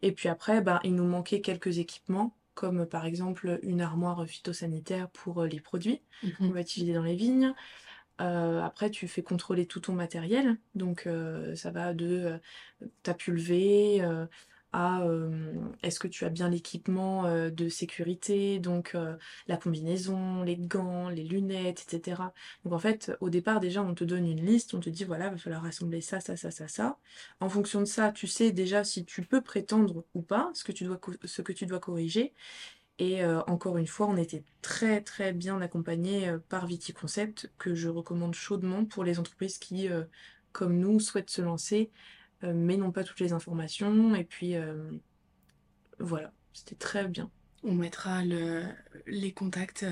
Et puis après, bah, il nous manquait quelques équipements, comme par exemple une armoire phytosanitaire pour les produits mmh qu'on va utiliser dans les vignes. Euh, après, tu fais contrôler tout ton matériel. Donc, euh, ça va de euh, ta pulvée à est-ce que tu as bien l'équipement de sécurité, donc la combinaison, les gants, les lunettes, etc. Donc, en fait, au départ, déjà, on te donne une liste, on te dit voilà, il va falloir assembler ça, ça, ça, ça, ça. En fonction de ça, tu sais déjà si tu peux prétendre ou pas ce que tu dois, ce que tu dois corriger. Et euh, encore une fois, on était très très bien accompagnés euh, par Viticoncept, que je recommande chaudement pour les entreprises qui, euh, comme nous, souhaitent se lancer, mais n'ont pas toutes les informations. Et puis voilà, c'était très bien. On mettra les contacts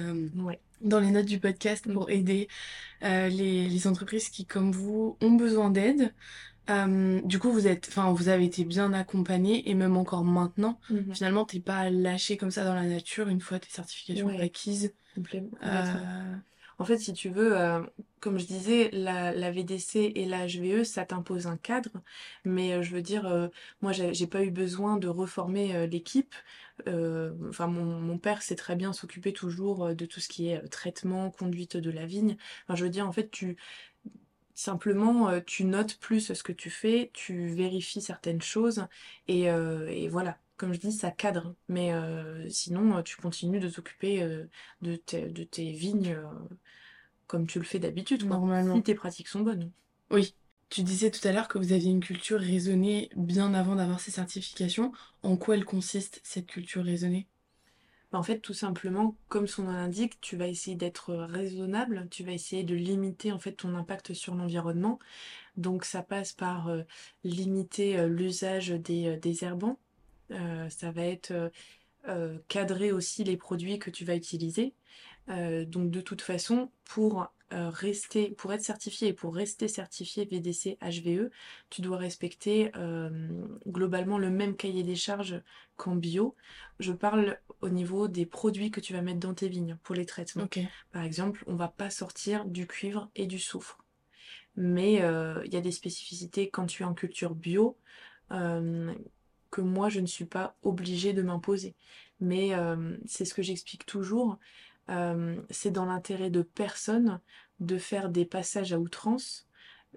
dans les notes du podcast pour mm. aider les, les, entreprises qui, comme vous, ont besoin d'aide. Euh, du coup, vous êtes, enfin, vous avez été bien accompagné et même encore maintenant, mmh finalement, t'es pas lâché comme ça dans la nature une fois tes certifications acquises. Euh, en fait, si tu veux, euh, comme je disais, la, VDC et la HVE, ça t'impose un cadre, mais je veux dire, moi, j'ai pas eu besoin de reformer l'équipe. Enfin, mon, père sait très bien s'occuper toujours de tout ce qui est traitement, conduite de la vigne. Je veux dire, en fait, tu Simplement, euh, tu notes plus ce que tu fais, tu vérifies certaines choses et, euh, voilà. Comme je dis, ça cadre. Mais euh, sinon, tu continues de t'occuper de, de, tes vignes comme tu le fais d'habitude, normalement. Si tes pratiques sont bonnes. Oui. Tu disais tout à l'heure que vous aviez une culture raisonnée bien avant d'avoir ces certifications. En quoi elle consiste, cette culture raisonnée? En fait, tout simplement, comme son nom l'indique, tu vas essayer d'être raisonnable, tu vas essayer de limiter en fait ton impact sur l'environnement. Donc ça passe par euh, limiter euh, l'usage des, euh, des herbants. Ça va être cadrer aussi les produits que tu vas utiliser. donc de toute façon, pour euh, rester, pour être certifié et pour rester certifié VDC HVE, tu dois respecter euh, globalement le même cahier des charges qu'en bio. Je parle au niveau des produits que tu vas mettre dans tes vignes pour les traitements. Par exemple, on va pas sortir du cuivre et du soufre. Mais euh, il y a des spécificités quand tu es en culture bio que moi je ne suis pas obligée de m'imposer. Mais c'est ce que j'explique toujours. Euh, c'est dans l'intérêt de personne de faire des passages à outrance.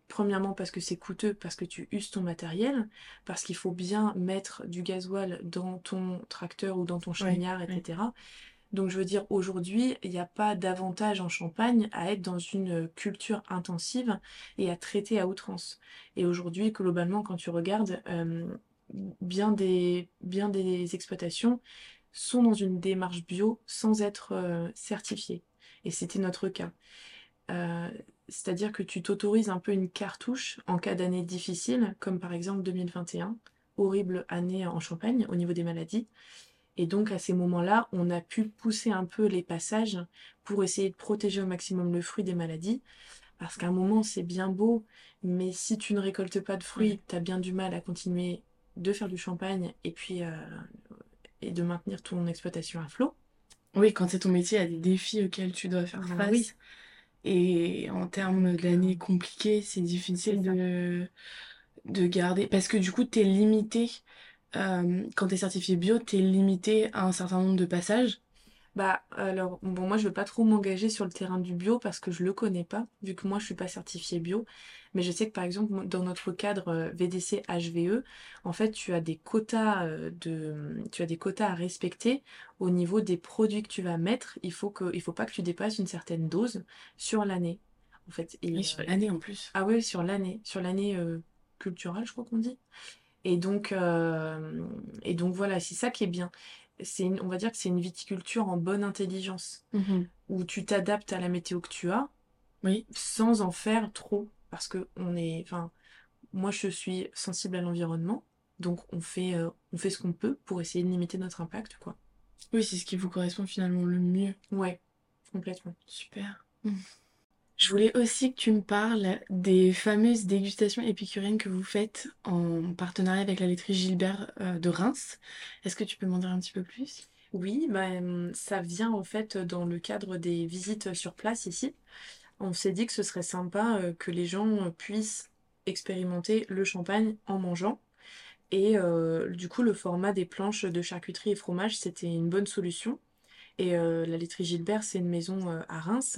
Premièrement parce que c'est coûteux, parce que tu uses ton matériel, parce qu'il faut bien mettre du gasoil dans ton tracteur ou dans ton chagnard, etc. Donc je veux dire, aujourd'hui, il n'y a pas d'avantage en Champagne à être dans une culture intensive et à traiter à outrance. Et aujourd'hui, globalement, quand tu regardes, euh, bien, des, bien des exploitations sont dans une démarche bio sans être euh, certifiés. Et c'était notre cas. Euh, c'est-à-dire que tu t'autorises un peu une cartouche en cas d'année difficile, comme par exemple 2021, horrible année en Champagne au niveau des maladies. Et donc à ces moments-là, on a pu pousser un peu les passages pour essayer de protéger au maximum le fruit des maladies. Parce qu'à un moment, c'est bien beau, mais si tu ne récoltes pas de fruits, tu as bien du mal à continuer de faire du champagne et puis euh, et de maintenir ton exploitation à flot. Oui, quand c'est ton métier, il y a des défis auxquels tu dois faire ah face. Et en termes d'années compliquées, c'est difficile de, de garder. Parce que du coup, tu es limité. Euh, quand tu es certifié bio, tu es limité à un certain nombre de passages. Bah alors bon moi je veux pas trop m'engager sur le terrain du bio parce que je le connais pas vu que moi je suis pas certifiée bio. Mais je sais que par exemple dans notre cadre euh, VDC HVE en fait tu as des quotas euh, de tu as des quotas à respecter au niveau des produits que tu vas mettre. Il faut que il faut pas que tu dépasses une certaine dose sur l'année en fait. Et, sur l'année en plus. ah oui sur l'année sur l'année euh, culturelle je crois qu'on dit. Et donc et donc voilà c'est ça qui est bien c'est on va dire que c'est une viticulture en bonne intelligence, Mhm. où tu t'adaptes à la météo que tu as Oui. sans en faire trop. Parce que on est, enfin, moi je suis sensible à l'environnement, donc on fait, euh, on fait ce qu'on peut pour essayer de limiter notre impact, quoi. Oui, c'est ce qui vous correspond finalement le mieux. Ouais, complètement. Super. Je voulais aussi que tu me parles des fameuses dégustations épicuriennes que vous faites en partenariat avec la laiterie Gilbert euh, de Reims. Est-ce que tu peux m'en dire un petit peu plus? Oui, bah, ça vient en fait dans le cadre des visites sur place ici. On s'est dit que ce serait sympa euh, que les gens puissent expérimenter le champagne en mangeant. Et euh, du coup, le format des planches de charcuterie et fromage, c'était une bonne solution. Et la laiterie Gilbert, c'est une maison à Reims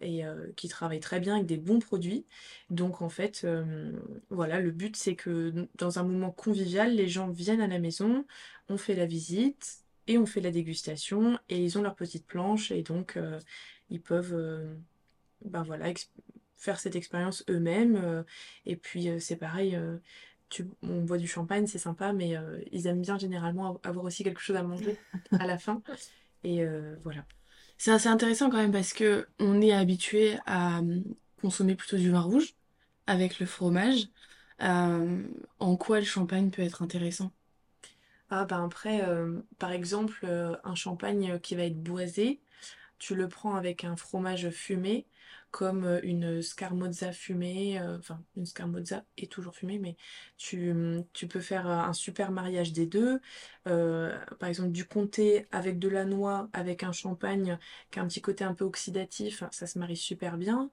et euh, qui travaille très bien avec des bons produits. Donc en fait, euh, voilà, le but c'est que dans un moment convivial, les gens viennent à la maison, on fait la visite et on fait la dégustation et ils ont leur petite planche et donc euh, ils peuvent ben voilà, faire cette expérience eux-mêmes. et puis c'est pareil, tu, on boit du champagne, c'est sympa, mais ils aiment bien généralement avoir aussi quelque chose à manger à la fin. Et voilà. C'est assez intéressant quand même parce que on est habitué à hum, consommer plutôt du vin rouge avec le fromage. Euh, en quoi le champagne peut être intéressant? Ah ben après, euh, par exemple, euh, un champagne qui va être boisé, tu le prends avec un fromage fumé, comme euh, une scamozza fumée, euh, enfin une scamozza est toujours fumée, mais tu, tu peux faire euh, un super mariage des deux. Par exemple, du comté avec de la noix, avec un champagne qui a un petit côté un peu oxydatif, ça se marie super bien.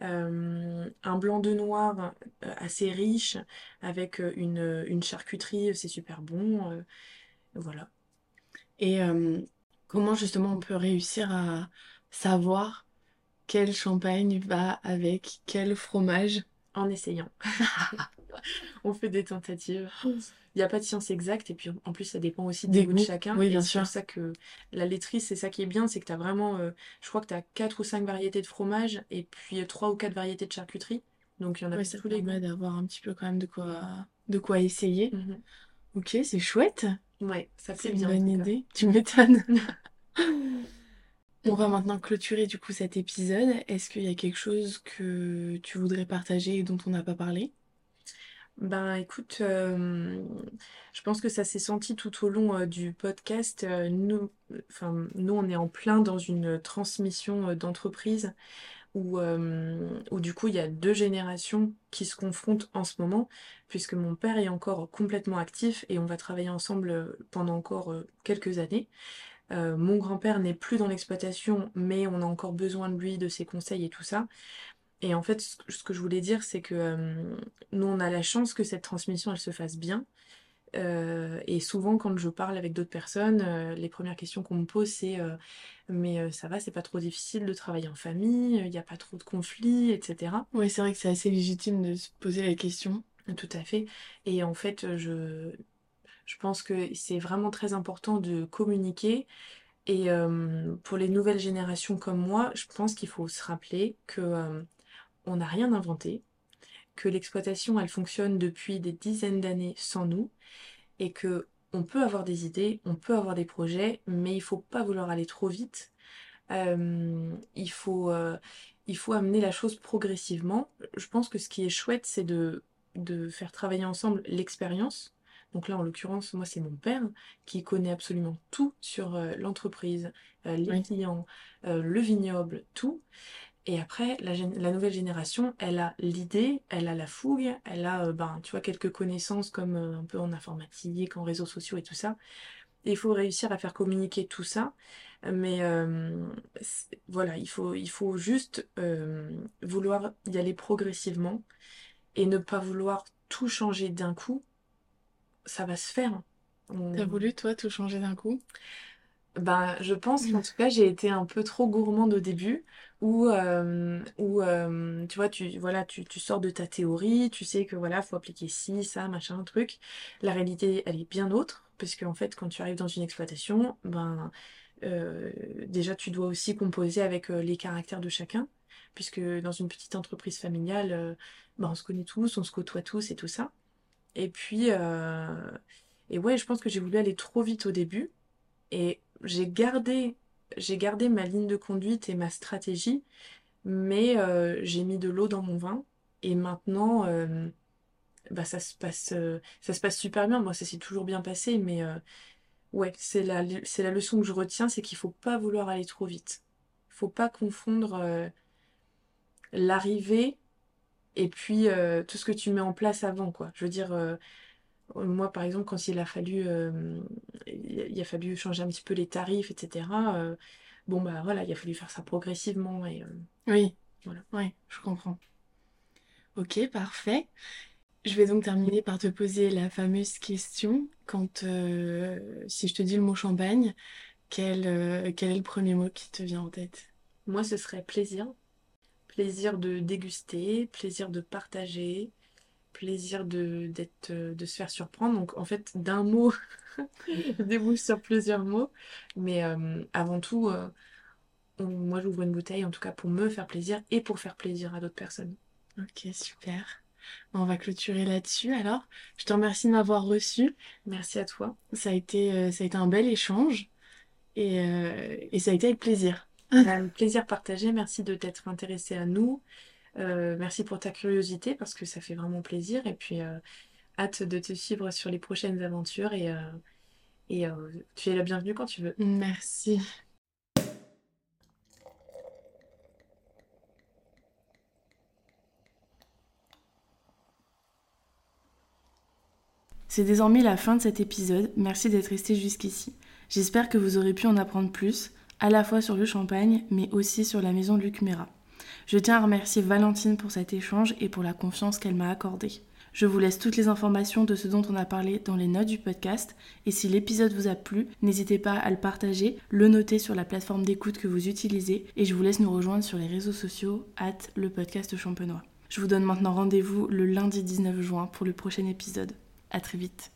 Un blanc de noir assez riche avec une, une charcuterie, c'est super bon. voilà. Et comment justement on peut réussir à savoir quel champagne va avec quel fromage? En essayant. On fait des tentatives. Il n'y a pas de science exacte et puis en plus ça dépend aussi des Des goûts de chacun. oui, bien c'est pour sûr. ça que la laiterie, c'est ça qui est bien, c'est que tu as vraiment, euh, je crois que tu as 4 ou 5 variétés de fromage et puis 3 ou 4 variétés de charcuterie. Donc il y en a pour ça tous les goûts. d'avoir un petit peu quand même de quoi, de quoi essayer. Mhm. Ok, c'est chouette. Ouais, ça C'est une bien en bonne tout cas. idée. Tu m'étonnes. On va maintenant clôturer du coup cet épisode. Est-ce qu'il y a quelque chose que tu voudrais partager et dont on n'a pas parlé? Ben écoute, euh, je pense que ça s'est senti tout au long euh, du podcast. Euh, nous, nous, on est en plein dans une transmission d'entreprise où, euh, où du coup il y a deux générations qui se confrontent en ce moment, puisque mon père est encore complètement actif et on va travailler ensemble euh, pendant encore euh, quelques années. Mon grand-père n'est plus dans l'exploitation, mais on a encore besoin de lui, de ses conseils et tout ça. Et en fait, ce que je voulais dire, c'est que nous, on a la chance que cette transmission, elle se fasse bien. Euh, et souvent, quand je parle avec d'autres personnes, euh, les premières questions qu'on me pose, c'est euh, Mais ça va, c'est pas trop difficile de travailler en famille, il n'y a pas trop de conflits, etc. Ouais, c'est vrai que c'est assez légitime de se poser la question. Tout à fait. Et en fait, je, je pense que c'est vraiment très important de communiquer. Et pour les nouvelles générations comme moi, je pense qu'il faut se rappeler que on n'a rien inventé, que l'exploitation, elle fonctionne depuis des dizaines d'années sans nous, et que on peut avoir des idées, on peut avoir des projets, mais il faut pas vouloir aller trop vite. Euh, il faut, euh, il faut amener la chose progressivement. Je pense que ce qui est chouette, c'est de, de faire travailler ensemble l'expérience. Donc là, en l'occurrence, moi, c'est mon père qui connaît absolument tout sur euh, l'entreprise, les Oui. clients, le vignoble, tout. Et après, la, nouvelle génération, elle a l'idée, elle a la fougue, elle a, euh, ben, tu vois, quelques connaissances comme euh, un peu en informatique, en réseaux sociaux et tout ça. Et il faut réussir à faire communiquer tout ça. Mais euh, voilà, il faut, il faut juste vouloir y aller progressivement et ne pas vouloir tout changer d'un coup. Ça va se faire. On- T'as voulu, toi, tout changer d'un coup? ben, je pense qu'en tout cas, j'ai été un peu trop gourmande au début, où, euh, euh, tu vois, tu, voilà, tu, tu sors de ta théorie, tu sais que voilà, faut appliquer ci, ça, machin, truc. La réalité, elle est bien autre, parce qu'en fait, quand tu arrives dans une exploitation, ben, euh, déjà, tu dois aussi composer avec les caractères de chacun, puisque dans une petite entreprise familiale, ben, on se connaît tous, on se côtoie tous et tout ça. Et puis, et ouais, je pense que j'ai voulu aller trop vite au début. Et j'ai gardé, j'ai gardé ma ligne de conduite et ma stratégie, mais euh, j'ai mis de l'eau dans mon vin. Et maintenant, euh, bah, ça se passe, euh, ça se passe super bien. Moi, ça s'est toujours bien passé, mais ouais, c'est la, la leçon que je retiens, c'est qu'il faut pas vouloir aller trop vite. Il faut pas confondre l'arrivée et puis tout ce que tu mets en place avant, quoi. Je veux dire, moi, par exemple, quand il a fallu, il a fallu changer un petit peu les tarifs, etc. bon bah voilà, il a fallu faire ça progressivement et oui, voilà. Oui, je comprends. Ok, parfait. Je vais donc terminer par te poser la fameuse question. Quand, si je te dis le mot champagne, quel, quel est le premier mot qui te vient en tête? Moi, ce serait plaisir. Plaisir de déguster, plaisir de partager, plaisir de, d'être, de se faire surprendre. Donc, en fait, d'un mot, débouche sur plusieurs mots. Mais avant tout, moi j'ouvre une bouteille en tout cas pour me faire plaisir et pour faire plaisir à d'autres personnes. Ok, super. On va clôturer là-dessus alors. Je te remercie de m'avoir reçu. Merci à toi. Ça a été, euh, ça a été un bel échange et, euh, et ça a été avec plaisir. Un plaisir partagé. Merci de t'être intéressé à nous. Euh, merci pour ta curiosité parce que ça fait vraiment plaisir. Et puis, hâte de te suivre sur les prochaines aventures. Et, et tu es la bienvenue quand tu veux. Merci. C'est désormais la fin de cet épisode, merci d'être resté jusqu'ici. J'espère que vous aurez pu en apprendre plus, à la fois sur le champagne, mais aussi sur la maison Luc Mera. Je tiens à remercier Valentine pour cet échange et pour la confiance qu'elle m'a accordée. Je vous laisse toutes les informations de ce dont on a parlé dans les notes du podcast, et si l'épisode vous a plu, n'hésitez pas à le partager, le noter sur la plateforme d'écoute que vous utilisez, et je vous laisse nous rejoindre sur les réseaux sociaux, at le podcast champenois. Je vous donne maintenant rendez-vous le lundi 19 juin pour le prochain épisode. À très vite.